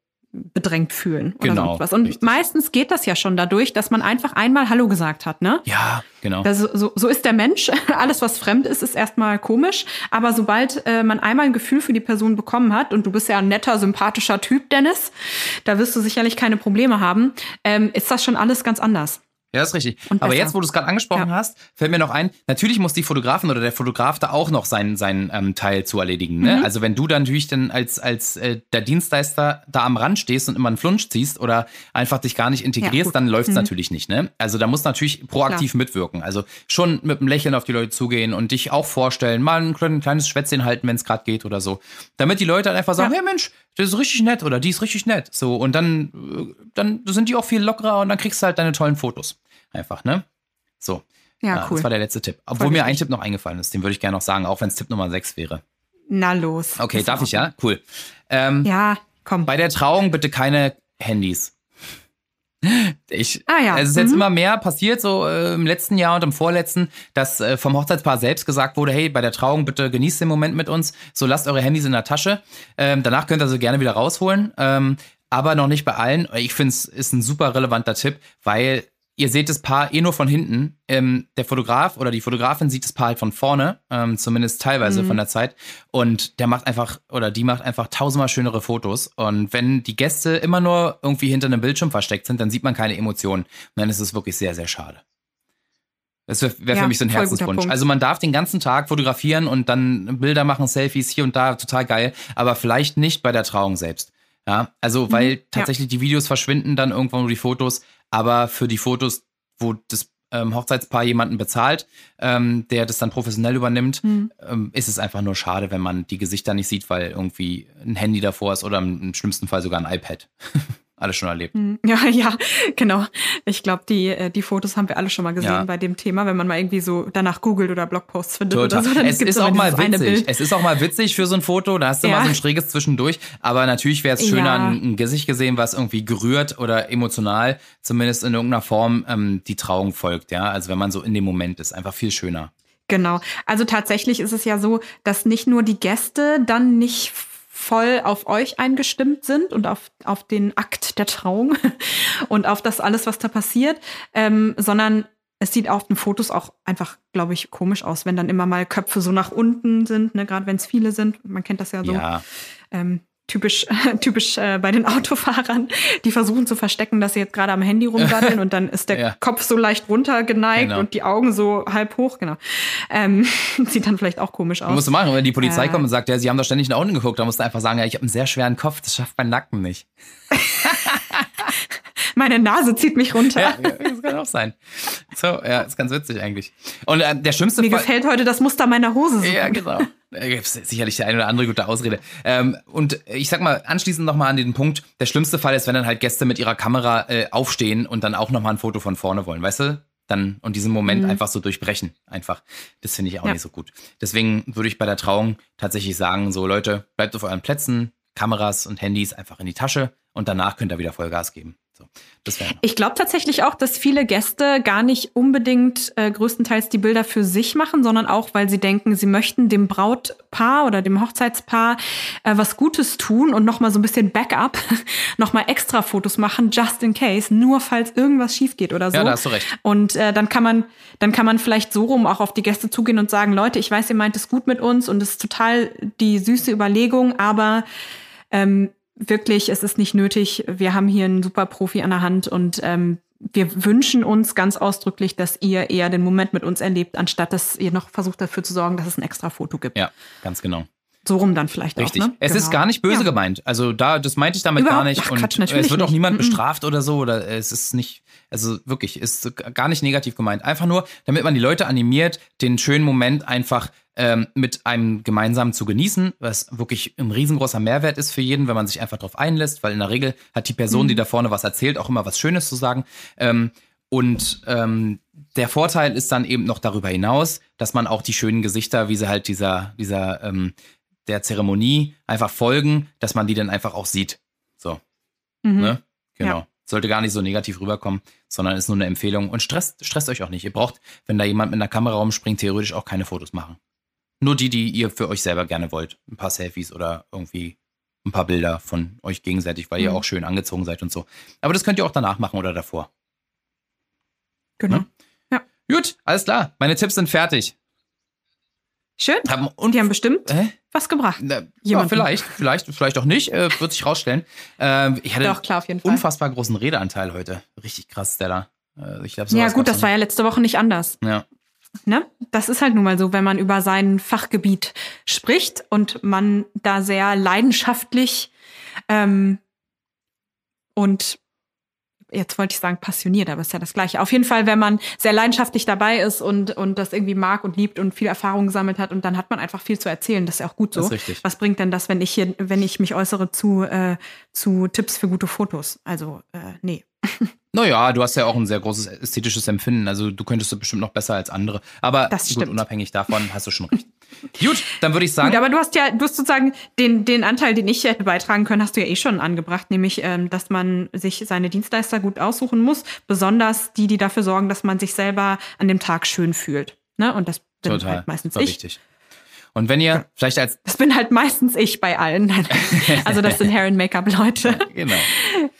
S1: bedrängt fühlen oder genau, sonst was. Und richtig. meistens geht das ja schon dadurch, dass man einfach einmal Hallo gesagt hat, ne?
S2: Ja, genau.
S1: Das, so, so ist der Mensch. Alles, was fremd ist, ist erstmal komisch. Aber sobald äh, man einmal ein Gefühl für die Person bekommen hat, und du bist ja ein netter, sympathischer Typ, Dennis, da wirst du sicherlich keine Probleme haben, ähm, ist das schon alles ganz anders.
S2: Ja, ist richtig. Aber jetzt, wo du es gerade angesprochen ja. hast, fällt mir noch ein, natürlich muss die Fotografin oder der Fotograf da auch noch seinen, seinen ähm, Teil zu erledigen. Ne? Mhm. Also wenn du dann natürlich dann als, als äh, der Dienstleister da am Rand stehst und immer einen Flunsch ziehst oder einfach dich gar nicht integrierst, ja, dann läuft es mhm. natürlich nicht. Ne? Also da muss natürlich proaktiv Klar. mitwirken. Also schon mit einem Lächeln auf die Leute zugehen und dich auch vorstellen, mal ein kleines Schwätzchen halten, wenn es gerade geht oder so. Damit die Leute dann einfach sagen, ja. hey Mensch, das ist richtig nett oder die ist richtig nett. So, und dann, äh, dann sind die auch viel lockerer und dann kriegst du halt deine tollen Fotos. Einfach, ne? So.
S1: Ja, ja cool.
S2: Das war der letzte Tipp. Obwohl Voll mir ein Tipp noch eingefallen ist, den würde ich gerne noch sagen, auch wenn es Tipp Nummer 6 wäre.
S1: Na los.
S2: Okay, darf ich ja? Cool. Ähm,
S1: ja, komm.
S2: Bei der Trauung bitte keine Handys. Ich,
S1: Ah ja,
S2: Es ist jetzt
S1: mhm.
S2: immer mehr passiert, so äh, im letzten Jahr und im vorletzten, dass äh, vom Hochzeitspaar selbst gesagt wurde, hey, bei der Trauung bitte genießt den Moment mit uns, so lasst eure Handys in der Tasche. Ähm, danach könnt ihr sie gerne wieder rausholen, ähm, aber noch nicht bei allen. Ich finde es ist ein super relevanter Tipp, weil ihr seht das Paar eh nur von hinten. Ähm, der Fotograf oder die Fotografin sieht das Paar halt von vorne, ähm, zumindest teilweise
S1: Mhm.
S2: von der Zeit. Und der macht einfach, oder die macht einfach tausendmal schönere Fotos. Und wenn die Gäste immer nur irgendwie hinter einem Bildschirm versteckt sind, dann sieht man keine Emotionen. Und dann ist es wirklich sehr, sehr schade. Das wäre wär
S1: Ja,
S2: für mich so ein Herzenswunsch. Also man darf den ganzen Tag fotografieren und dann Bilder machen, Selfies hier und da, total geil, aber vielleicht nicht bei der Trauung selbst. Ja, also weil tatsächlich die Videos verschwinden dann irgendwann nur die Fotos, aber für die Fotos, wo das ähm, Hochzeitspaar jemanden bezahlt, ähm, der das dann professionell übernimmt,
S1: Mhm.
S2: ähm, ist es einfach nur schade, wenn man die Gesichter nicht sieht, weil irgendwie ein Handy davor ist oder im, im schlimmsten Fall sogar ein iPad. Alles schon erlebt.
S1: Hm, Ja, ja, genau. Ich glaube, die, äh, die Fotos haben wir alle schon mal gesehen
S2: Ja.
S1: bei dem Thema, wenn man mal irgendwie so danach googelt oder Blogposts findet
S2: Total.
S1: oder so.
S2: Es ist auch mal witzig. Es ist auch mal witzig für so ein Foto. Da hast du
S1: Ja.
S2: mal so ein schräges zwischendurch. Aber natürlich wäre es schöner,
S1: Ja.
S2: ein, ein Gesicht gesehen, was irgendwie gerührt oder emotional, zumindest in irgendeiner Form, ähm, die Trauung folgt. Ja, also wenn man so in dem Moment ist, einfach viel schöner.
S1: Genau. Also tatsächlich ist es ja so, dass nicht nur die Gäste dann nicht voll auf euch eingestimmt sind und auf, auf den Akt der Trauung und auf das alles, was da passiert, ähm, sondern es sieht auf den Fotos auch einfach, glaube ich, komisch aus, wenn dann immer mal Köpfe so nach unten sind, ne? gerade wenn es viele sind. Man kennt das ja so.
S2: Ja,
S1: ähm, typisch, typisch äh, bei den Autofahrern, die versuchen zu verstecken, dass sie jetzt gerade am Handy rumdaddeln und dann ist der
S2: Ja.
S1: Kopf so leicht runtergeneigt
S2: Genau.
S1: und die Augen so halb hoch, genau. Ähm, sieht dann vielleicht auch komisch aus.
S2: musst du machen. Wenn die Polizei
S1: Äh.
S2: kommt und sagt, ja, sie haben doch ständig nach unten geguckt, dann musst du einfach sagen, ja, ich habe einen sehr schweren Kopf, das schafft mein Nacken nicht.
S1: Meine Nase zieht mich runter.
S2: Ja, das kann auch sein. So, ja, ist ganz witzig eigentlich. Und äh, der schlimmste
S1: Mir
S2: Fall.
S1: gefällt heute das Muster meiner Hose so
S2: Ja, genau. Da gibt sicherlich die eine oder andere gute Ausrede. Ähm, und ich sag mal, anschließend nochmal an den Punkt, der schlimmste Fall ist, wenn dann halt Gäste mit ihrer Kamera äh, aufstehen und dann auch nochmal ein Foto von vorne wollen, weißt du? Dann und diesen Moment
S1: Mhm.
S2: einfach so durchbrechen. Einfach. Das finde ich auch
S1: Ja.
S2: nicht so gut. Deswegen würde ich bei der Trauung tatsächlich sagen: so Leute, bleibt auf euren Plätzen, Kameras und Handys einfach in die Tasche und danach könnt ihr wieder Vollgas geben. So.
S1: Ich glaube tatsächlich auch, dass viele Gäste gar nicht unbedingt äh, größtenteils die Bilder für sich machen, sondern auch, weil sie denken, sie möchten dem Brautpaar oder dem Hochzeitspaar äh, was Gutes tun und nochmal so ein bisschen Backup, nochmal extra Fotos machen, just in case, nur falls irgendwas schief geht oder so.
S2: Ja, da hast du recht.
S1: Und äh, dann kann man, dann kann man vielleicht so rum auch auf die Gäste zugehen und sagen, Leute, ich weiß, ihr meint es gut mit uns und es ist total die süße Überlegung, aber ähm, wirklich, es ist nicht nötig. Wir haben hier einen super Profi an der Hand und ähm, wir wünschen uns ganz ausdrücklich, dass ihr eher den Moment mit uns erlebt, anstatt dass ihr noch versucht dafür zu sorgen, dass es ein extra Foto gibt.
S2: Ja, ganz genau.
S1: So rum dann vielleicht
S2: Richtig.
S1: auch. Ne?
S2: Es ist
S1: Genau.
S2: gar nicht böse
S1: Ja.
S2: gemeint. Also da, das meinte ich damit
S1: Überhaupt-
S2: gar nicht.
S1: Ach,
S2: und
S1: Quatsch, natürlich
S2: es wird auch
S1: nicht.
S2: niemand
S1: Mhm.
S2: bestraft oder so. Oder es ist nicht, also wirklich, ist gar nicht negativ gemeint. Einfach nur, damit man die Leute animiert, den schönen Moment einfach ähm, mit einem gemeinsam zu genießen, was wirklich ein riesengroßer Mehrwert ist für jeden, wenn man sich einfach darauf einlässt, weil in der Regel hat die Person,
S1: Mhm.
S2: die da vorne was erzählt, auch immer was Schönes zu sagen. Ähm, und ähm, der Vorteil ist dann eben noch darüber hinaus, dass man auch die schönen Gesichter, wie sie halt dieser, dieser, ähm, der Zeremonie einfach folgen, dass man die dann einfach auch sieht. So,
S1: Mhm.
S2: ne? Genau.
S1: Ja.
S2: Sollte gar nicht so negativ rüberkommen, sondern ist nur eine Empfehlung. Und stresst, stresst euch auch nicht. Ihr braucht, wenn da jemand mit einer Kamera rumspringt, theoretisch auch keine Fotos machen. Nur die, die ihr für euch selber gerne wollt. Ein paar Selfies oder irgendwie ein paar Bilder von euch gegenseitig, weil ihr
S1: Mhm.
S2: auch schön angezogen seid und so. Aber das könnt ihr auch danach machen oder davor.
S1: Genau.
S2: Ne? Gut, alles klar. Meine Tipps sind fertig.
S1: Schön.
S2: Haben und
S1: Die haben bestimmt
S2: Hä?
S1: Was gebracht.
S2: Na, ja, vielleicht, vielleicht, vielleicht auch nicht. Äh, wird sich rausstellen. Ähm, ich hatte
S1: Doch, klar, auf jeden Fall.
S2: unfassbar großen Redeanteil heute. Richtig krass, Stella. Äh, ich glaub,
S1: Ja, gut, das war ja letzte Woche nicht anders.
S2: Ja,
S1: Ne? Das ist halt nun mal so, wenn man über sein Fachgebiet spricht und man da sehr leidenschaftlich ähm, und jetzt wollte ich sagen passioniert, aber ist ja das Gleiche. Auf jeden Fall, wenn man sehr leidenschaftlich dabei ist und, und das irgendwie mag und liebt und viel Erfahrung gesammelt hat und dann hat man einfach viel zu erzählen. Das ist ja auch gut so. Was bringt denn das, wenn ich hier, wenn ich mich äußere zu, äh, zu Tipps für gute Fotos? Also, äh, nee.
S2: Naja, du hast ja auch ein sehr großes ästhetisches Empfinden. Also du könntest du bestimmt noch besser als andere. Aber
S1: Das
S2: gut, unabhängig davon hast du schon recht. Gut, dann würde ich sagen.
S1: Gut, aber du hast ja, du hast sozusagen den, den Anteil, den ich hätte beitragen können, hast du ja eh schon angebracht, nämlich, ähm, dass man sich seine Dienstleister gut aussuchen muss, besonders die, die dafür sorgen, dass man sich selber an dem Tag schön fühlt. Ne? Und das bin
S2: Total.
S1: halt meistens
S2: War
S1: ich.
S2: wichtig. Und wenn ihr vielleicht als
S1: Das bin halt meistens ich bei allen. Also das sind Hair and Make-up-Leute.
S2: genau.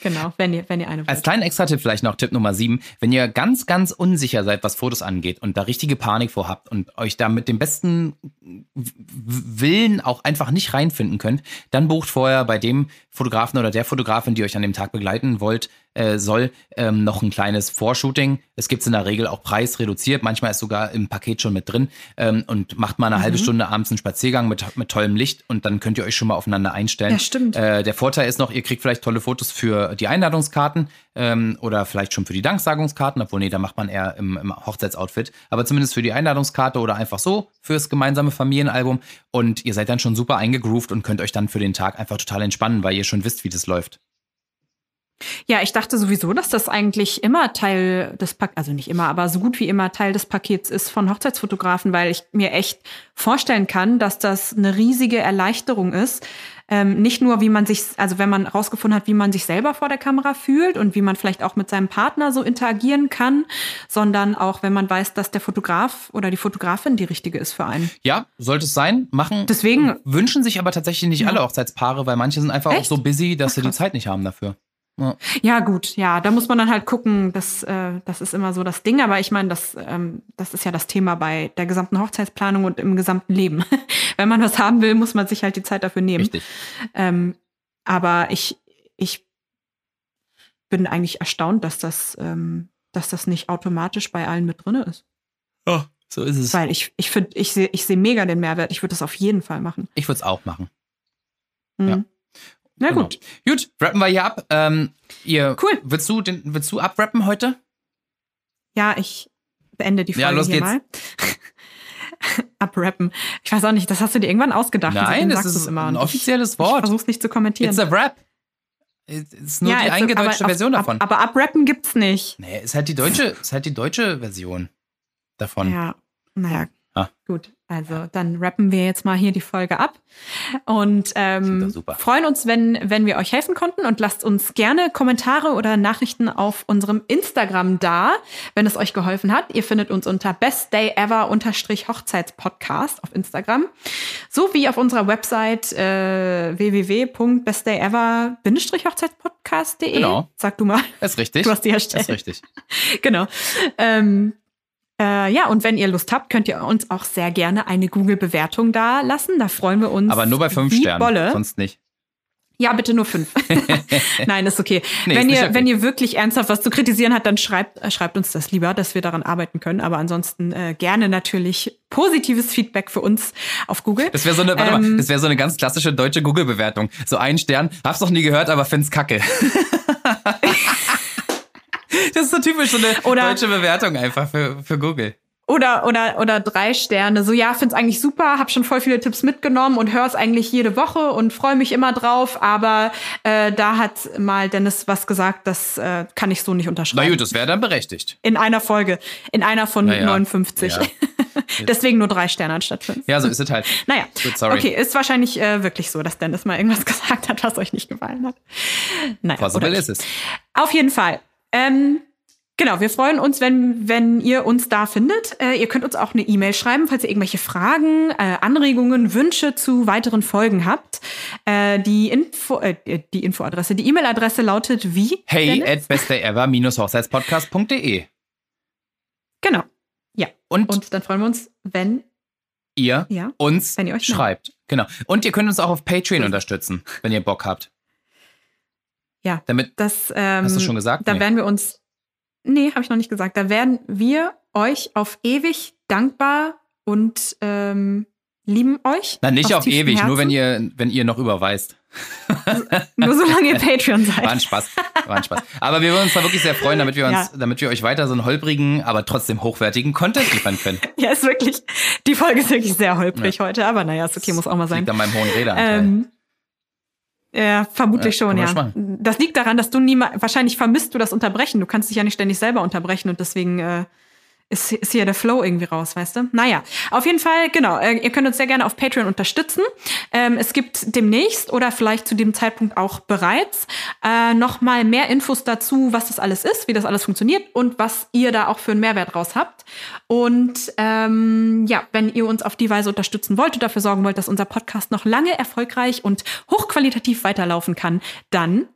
S1: genau, wenn ihr, wenn ihr eine
S2: Als
S1: wollt.
S2: kleinen Extra-Tipp vielleicht noch Tipp Nummer 7. Wenn ihr ganz, ganz unsicher seid, was Fotos angeht und da richtige Panik vor habt und euch da mit dem besten Willen auch einfach nicht reinfinden könnt, dann bucht vorher bei dem Fotografen oder der Fotografin, die euch an dem Tag begleiten wollt, äh, soll, ähm, noch ein kleines Vorshooting. Es gibt in der Regel auch preisreduziert. Manchmal ist sogar im Paket schon mit drin ähm, und macht mal eine
S1: Mhm.
S2: halbe Stunde abends einen Spaziergang mit, mit tollem Licht und dann könnt ihr euch schon mal aufeinander einstellen.
S1: Ja, stimmt.
S2: Äh, der Vorteil ist noch, ihr kriegt vielleicht tolle Fotos für die Einladungskarten ähm, oder vielleicht schon für die Danksagungskarten, obwohl nee, da macht man eher im, im Hochzeitsoutfit, aber zumindest für die Einladungskarte oder einfach so fürs gemeinsame Familienalbum und ihr seid dann schon super eingegroovt und könnt euch dann für den Tag einfach total entspannen, weil ihr schon wisst, wie das läuft.
S1: Ja, ich dachte sowieso, dass das eigentlich immer Teil des Pakets, also nicht immer, aber so gut wie immer Teil des Pakets ist von Hochzeitsfotografen, weil ich mir echt vorstellen kann, dass das eine riesige Erleichterung ist. Ähm, nicht nur, wie man sich, also wenn man rausgefunden hat, wie man sich selber vor der Kamera fühlt und wie man vielleicht auch mit seinem Partner so interagieren kann, sondern auch, wenn man weiß, dass der Fotograf oder die Fotografin die richtige ist für einen.
S2: Ja, sollte es sein, machen.
S1: Deswegen-
S2: wünschen sich aber tatsächlich nicht alle Hochzeitspaare, weil manche sind einfach auch
S1: Echt?
S2: so busy, dass
S1: Ach,
S2: sie die. Zeit nicht haben dafür. Ja.
S1: Ja, gut, ja, da muss man dann halt gucken, das, äh, das ist immer so das Ding, aber ich meine, das, ähm, das ist ja das Thema bei der gesamten Hochzeitsplanung und im gesamten Leben. Wenn man was haben will, muss man sich halt die Zeit dafür nehmen.
S2: Richtig.
S1: Ähm, aber ich, ich bin eigentlich erstaunt, dass das, ähm, dass das nicht automatisch bei allen mit drinne ist.
S2: Ja, so ist es.
S1: Weil ich, ich finde, ich sehe ich seh mega den Mehrwert. Ich würde das auf jeden Fall machen.
S2: Ich würde es auch machen.
S1: Mhm.
S2: Ja.
S1: Na
S2: Genau.
S1: gut.
S2: Gut, rappen wir hier ab. Ähm, ihr,
S1: Cool.
S2: Willst du, den, willst du abrappen heute?
S1: Ja, ich beende die Folge
S2: Ja, los
S1: hier
S2: geht's.
S1: mal. Abrappen. Ich weiß auch nicht, das hast du dir irgendwann ausgedacht.
S2: Nein, das ist
S1: immer.
S2: ein
S1: Und ich-
S2: offizielles
S1: Ich
S2: Wort.
S1: versuch's nicht zu kommentieren.
S2: It's a rap. Es ist nur die
S1: it's a-
S2: eingedeutschte
S1: aber
S2: Version davon.
S1: Ab, aber abrappen gibt's nicht.
S2: nee, ist halt die deutsche, ist halt die deutsche Version davon.
S1: Ja, naja.
S2: Ah.
S1: Gut, also dann rappen wir jetzt mal hier die Folge ab und ähm, freuen uns, wenn, wenn wir euch helfen konnten und lasst uns gerne Kommentare oder Nachrichten auf unserem Instagram da, wenn es euch geholfen hat. Ihr findet uns unter bestdayever-hochzeitspodcast auf Instagram, sowie auf unserer Website äh, www.bestdayever-hochzeitspodcast.de.
S2: Genau.
S1: Sag du mal,
S2: Ist richtig.
S1: du hast die
S2: ist
S1: erstellt.
S2: richtig.
S1: genau. Ähm, äh, ja, und wenn ihr Lust habt, könnt ihr uns auch sehr gerne eine Google-Bewertung da lassen. Da freuen wir uns.
S2: Aber nur bei fünf Sternen,
S1: Bolle.
S2: sonst nicht.
S1: Ja, bitte nur fünf. Nein, ist okay.
S2: Nee,
S1: wenn,
S2: ist
S1: ihr,
S2: okay.
S1: wenn ihr wirklich ernsthaft was zu kritisieren habt, dann schreibt, äh, schreibt uns das lieber, dass wir daran arbeiten können. Aber ansonsten äh, gerne natürlich positives Feedback für uns auf Google.
S2: Das wäre so eine, warte mal,
S1: Ähm,
S2: das wäre so eine ganz klassische deutsche Google-Bewertung. So ein Stern, hab's noch nie gehört, aber find's kacke. das ist so typisch so eine
S1: Oder-
S2: deutsche Bewertung einfach für, für Google.
S1: Oder, oder, oder drei Sterne. So, ja, find's eigentlich super, hab schon voll viele Tipps mitgenommen und hör's eigentlich jede Woche und freue mich immer drauf. Aber äh, da hat mal Dennis was gesagt, das äh, kann ich so nicht
S2: Na
S1: unterschreiben.
S2: gut, das wäre dann berechtigt.
S1: In einer Folge. In einer von
S2: Na ja,
S1: 59.
S2: ja.
S1: Deswegen nur drei Sterne anstatt fünf.
S2: Ja, so ist es halt.
S1: Naja,
S2: Gut, sorry.
S1: okay, ist wahrscheinlich äh, wirklich so, dass Dennis mal irgendwas gesagt hat, was euch nicht gefallen hat. Naja,
S2: Possible ist es.
S1: auf jeden Fall. Ähm, genau, wir freuen uns, wenn, wenn ihr uns da findet. Äh, ihr könnt uns auch eine E-Mail schreiben, falls ihr irgendwelche Fragen, äh, Anregungen, Wünsche zu weiteren Folgen habt. Äh, die Info, äh, die Infoadresse, die E-Mail-Adresse lautet wie?
S2: Hey
S1: Dennis?
S2: at bestever-hochzeitspodcast.de.
S1: Genau. Ja.
S2: Und,
S1: Und dann freuen wir uns, wenn
S2: ihr
S1: Ja,
S2: uns
S1: wenn ihr euch
S2: schreibt. Genau. Und ihr könnt uns auch auf Patreon unterstützen, wenn ihr Bock habt.
S1: Ja.
S2: Damit,
S1: das. Ähm,
S2: hast du schon gesagt?
S1: Da
S2: Nee.
S1: werden wir uns. Nee, habe ich noch nicht gesagt. Da werden wir euch auf ewig dankbar und ähm, lieben euch.
S2: Na, nicht auf ewig, nur wenn
S1: Herzen.
S2: ihr, wenn ihr noch überweist.
S1: Nur solange ihr Patreon seid.
S2: War ein Spaß. War ein Spaß. Aber wir würden uns da wirklich sehr freuen, damit wir uns,
S1: Ja.
S2: damit wir euch weiter so einen holprigen, aber trotzdem hochwertigen Content liefern können.
S1: Ja, ist wirklich. Die Folge ist wirklich sehr holprig heute, aber naja, ist okay, muss auch mal sein.
S2: Liegt an meinem hohen Redeanteil.
S1: Ähm, ja, vermutlich
S2: Ja,
S1: schon, ja.
S2: schon
S1: Das liegt daran, dass du niemals, wahrscheinlich vermisst du das Unterbrechen. Du kannst dich ja nicht ständig selber unterbrechen und deswegen äh, ist, ist hier der Flow irgendwie raus, weißt du? Naja, auf jeden Fall, genau. Äh, ihr könnt uns sehr gerne auf Patreon unterstützen. Ähm, es gibt demnächst oder vielleicht zu dem Zeitpunkt auch bereits äh, noch mal mehr Infos dazu, was das alles ist, wie das alles funktioniert und was ihr da auch für einen Mehrwert raus habt. Und ähm, ja, wenn ihr uns auf die Weise unterstützen wollt und dafür sorgen wollt, dass unser Podcast noch lange erfolgreich und hochqualitativ weiterlaufen kann, dann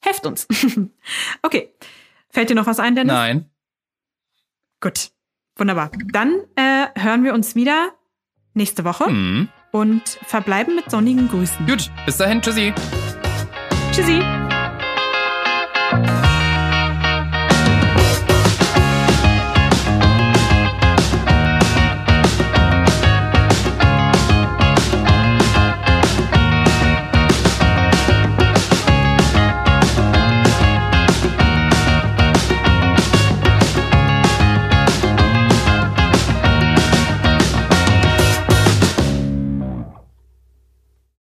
S1: helft uns. okay. Fällt dir noch was ein, Dennis?
S2: Nein.
S1: Gut. Wunderbar. Dann äh, hören wir uns wieder nächste Woche
S2: Mhm.
S1: und verbleiben mit sonnigen Grüßen.
S2: Gut, bis dahin, tschüssi.
S1: Tschüssi.